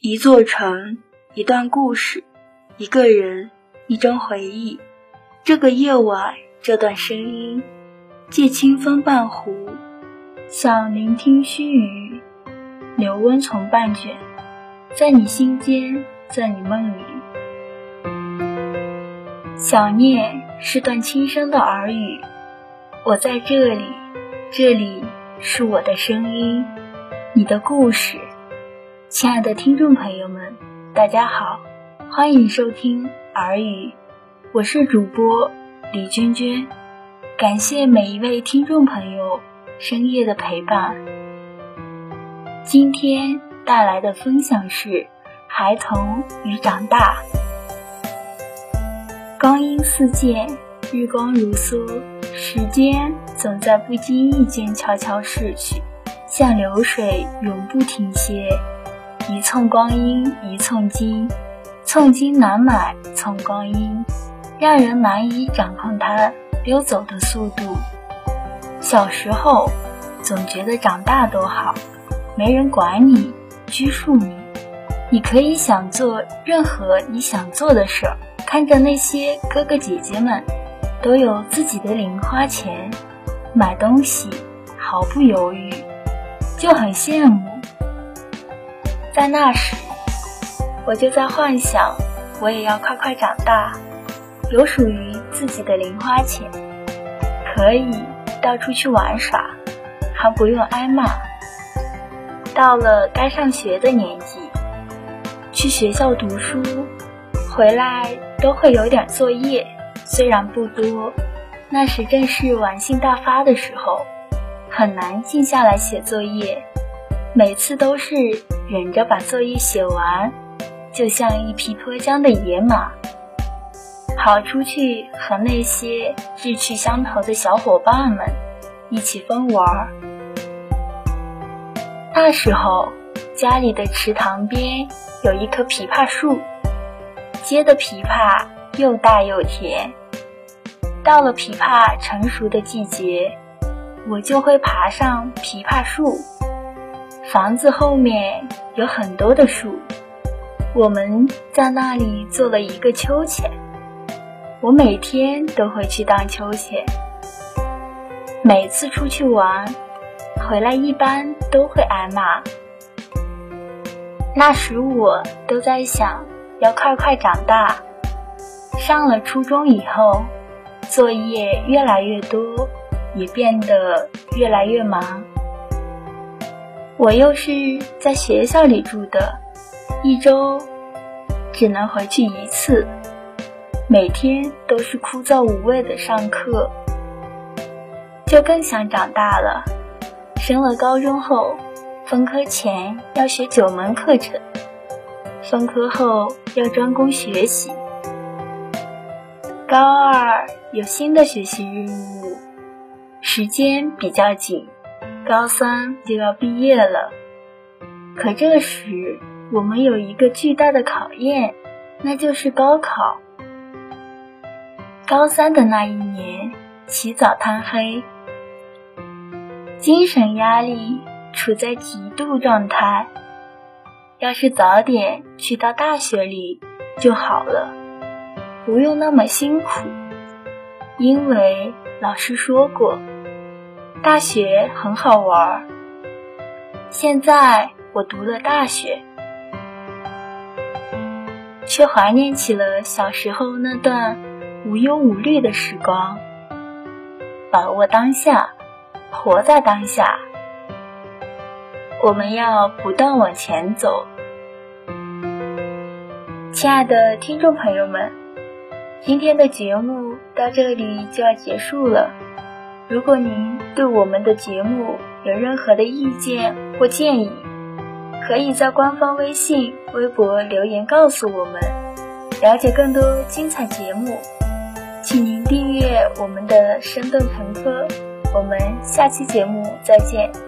一座城，一段故事，一个人，一张回忆。这个夜晚，这段声音，借清风半壶，想聆听须臾，留温从半卷，在你心间，在你梦里。想念是段轻声的耳语，我在这里，这里是我的声音，你的故事。亲爱的听众朋友们，大家好，欢迎收听耳语，我是主播李娟娟，感谢每一位听众朋友深夜的陪伴。今天带来的分享是孩童与长大。光阴似箭，日光如梭，时间总在不经意间悄悄逝去，像流水永不停歇。一寸光阴一寸金，寸金难买寸光阴，让人难以掌控它溜走的速度。小时候总觉得长大多好，没人管你拘束你，你可以想做任何你想做的事儿。看着那些哥哥姐姐们都有自己的零花钱，买东西毫不犹豫，就很羡慕。在那时，我就在幻想，我也要快快长大，有属于自己的零花钱，可以到处去玩耍，还不用挨骂。到了该上学的年纪，去学校读书，回来都会有点作业，虽然不多，那时正是玩性大发的时候，很难静下来写作业，每次都是。忍着把作业写完，就像一匹脱缰的野马，跑出去和那些志趣相投的小伙伴们一起疯玩。那时候，家里的池塘边有一棵枇杷树，结的枇杷又大又甜。到了枇杷成熟的季节，我就会爬上枇杷树。房子后面有很多的树，我们在那里做了一个秋千。我每天都会去荡秋千，每次出去玩回来一般都会挨骂。那时我都在想，要快快长大。上了初中以后，作业越来越多，也变得越来越忙。我又是在学校里住的，一周只能回去一次，每天都是枯燥无味的上课，就更想长大了。升了高中后，分科前要学九门课程，分科后要专攻学习。高二有新的学习任务，时间比较紧。高三就要毕业了，可这时我们有一个巨大的考验，那就是高考。高三的那一年，起早贪黑，精神压力处在极度状态。要是早点去到大学里就好了，不用那么辛苦，因为老师说过。大学很好玩，现在我读了大学，却怀念起了小时候那段无忧无虑的时光。把握当下，活在当下，我们要不断往前走。亲爱的听众朋友们，今天的节目到这里就要结束了。如果您对我们的节目有任何的意见或建议，可以在官方微信、微博留言告诉我们。了解更多精彩节目，请您订阅我们的生动朋科。我们下期节目再见。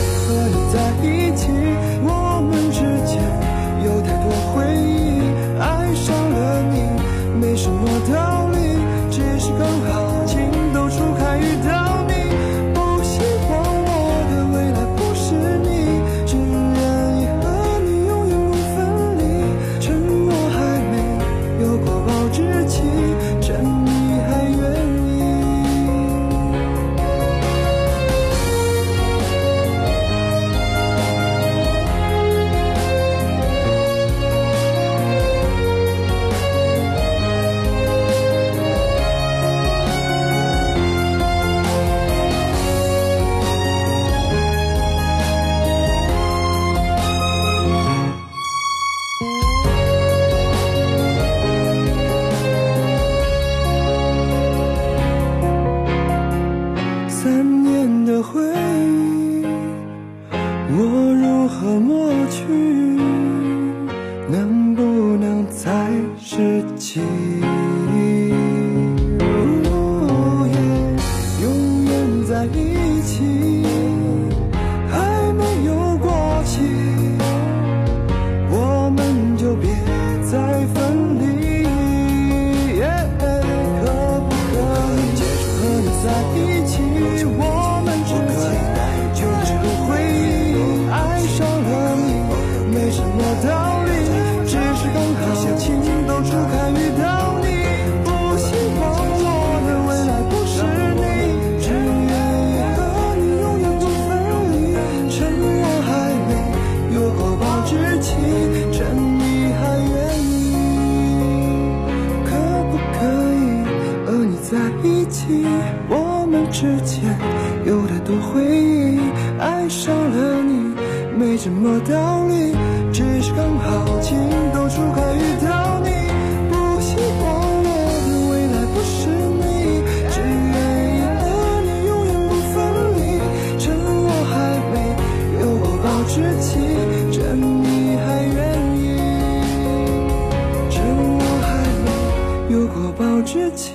一起我之间有太多回忆，爱上了你没什么道理，只是刚好情窦初开遇到你。不希望我的未来不是你，只愿意和你永远不分离。趁我还没有过保质期，趁你还愿意，趁我还没有过保质期。